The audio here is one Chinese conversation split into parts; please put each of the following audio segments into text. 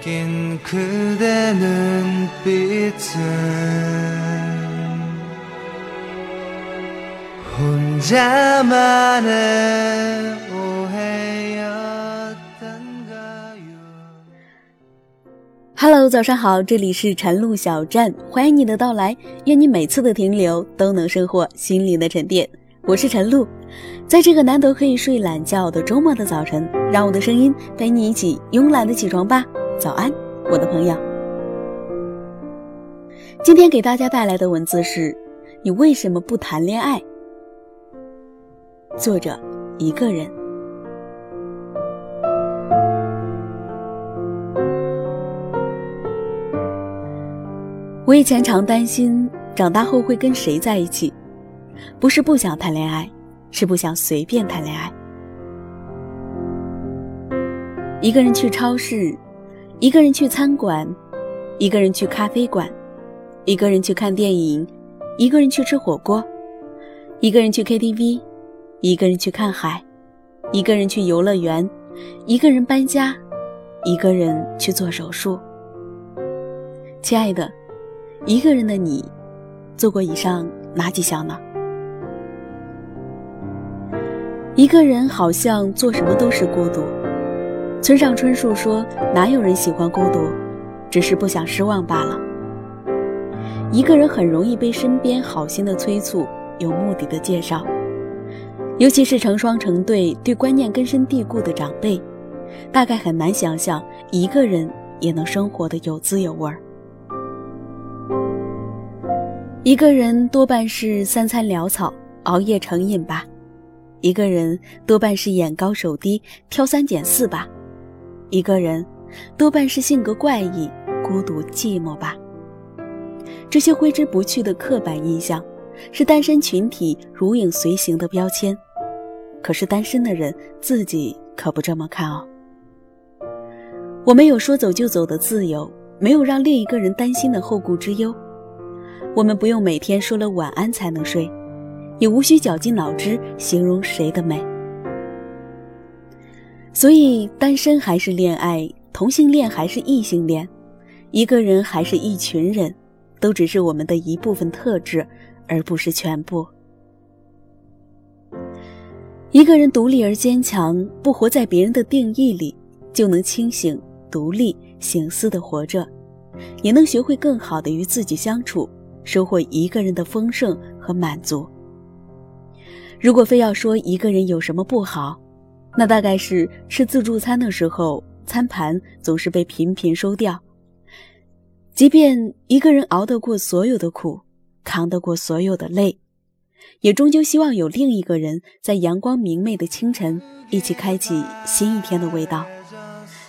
낀 그대 눈빛은 혼자만의 오해였던가요 Hello，早上好，这里是晨露小站，欢迎你的到来，愿你每次的停留都能收获心灵的沉淀。我是晨露，在这个难得可以睡懒觉的周末的早晨，让我的声音陪你一起慵懒的起床吧。 早安，我的朋友。今天给大家带来的文字是：你为什么不谈恋爱？作者一个人。我以前常担心长大后会跟谁在一起，不是不想谈恋爱，是不想随便谈恋爱。一个人去超市，一个人去餐馆，一个人去咖啡馆，一个人去看电影，一个人去吃火锅，一个人去 KTV，一个人去看海，一个人去游乐园，一个人搬家，一个人去做手术。亲爱的。一个人的你，做过以上哪几项呢？一个人好像做什么都是孤独。村上春树说：“哪有人喜欢孤独，只是不想失望罢了。”一个人很容易被身边好心的催促、有目的的介绍，尤其是成双成对、对观念根深蒂固的长辈，大概很难想象一个人也能生活的有滋有味儿。一个人多半是三餐潦草、熬夜成瘾吧；一个人多半是眼高手低、挑三拣四吧；一个人多半是性格怪异、孤独寂寞吧。这些挥之不去的刻板印象，是单身群体如影随形的标签。可是单身的人自己可不这么看哦。我们有说走就走的自由，没有让另一个人担心的后顾之忧。我们不用每天说了晚安才能睡，也无需绞尽脑汁形容谁的美。所以，单身还是恋爱，同性恋还是异性恋，一个人还是一群人，都只是我们的一部分特质，而不是全部。一个人独立而坚强，不活在别人的定义里，就能清醒、独立、醒思的活着，也能学会更好的与自己相处。收获一个人的丰盛和满足。如果非要说一个人有什么不好，那大概是吃自助餐的时候，餐盘总是被频频收掉。即便一个人熬得过所有的苦，扛得过所有的累，也终究希望有另一个人在阳光明媚的清晨，一起开启新一天的味道，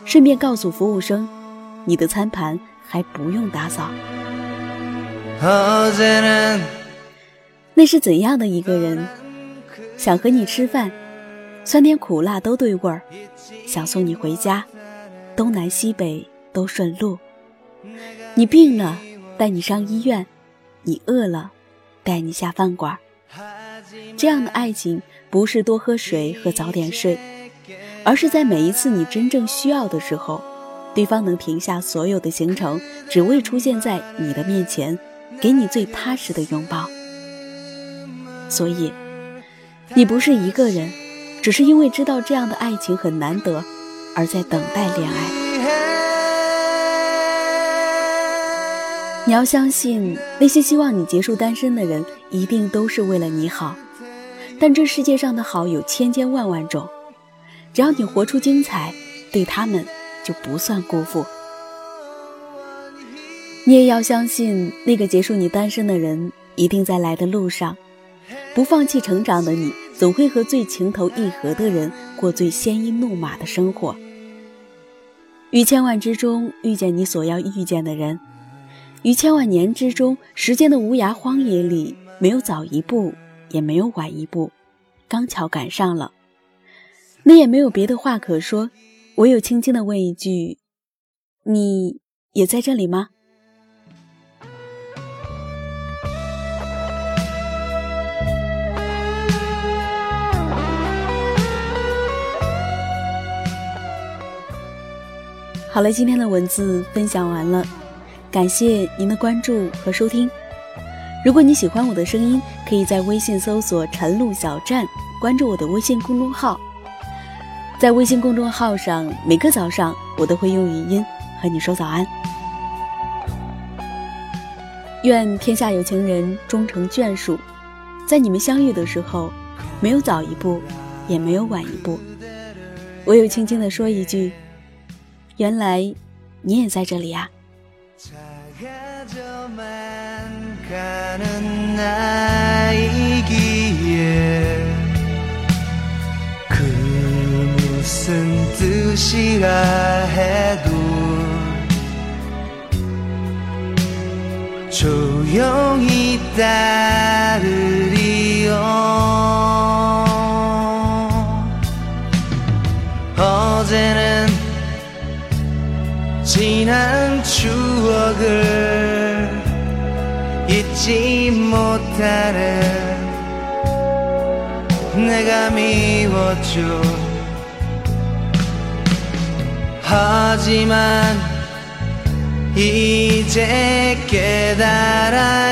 顺便告诉服务生，你的餐盘还不用打扫。那是怎样的一个人？想和你吃饭，酸甜苦辣都对味儿；想送你回家，东南西北都顺路。你病了，带你上医院；你饿了，带你下饭馆。这样的爱情，不是多喝水和早点睡，而是在每一次你真正需要的时候，对方能停下所有的行程，只为出现在你的面前。给你最踏实的拥抱，所以你不是一个人，只是因为知道这样的爱情很难得，而在等待恋爱。你要相信，那些希望你结束单身的人，一定都是为了你好。但这世界上的好有千千万万种，只要你活出精彩，对他们就不算辜负。你也要相信，那个结束你单身的人一定在来的路上。不放弃成长的你，总会和最情投意合的人过最鲜衣怒马的生活。于千万之中遇见你所要遇见的人，于千万年之中，时间的无涯荒野里，没有早一步，也没有晚一步，刚巧赶上了。你也没有别的话可说，唯有轻轻的问一句：“你也在这里吗？”好了，今天的文字分享完了，感谢您的关注和收听。如果你喜欢我的声音，可以在微信搜索“晨露小站”，关注我的微信公众号。在微信公众号上，每个早上我都会用语音和你说早安。愿天下有情人终成眷属，在你们相遇的时候，没有早一步，也没有晚一步，唯有轻轻的说一句。原来你也在这里呀。작 지난 추억을 잊지 못하는 내가 미웠죠 하지만 이제 깨달아요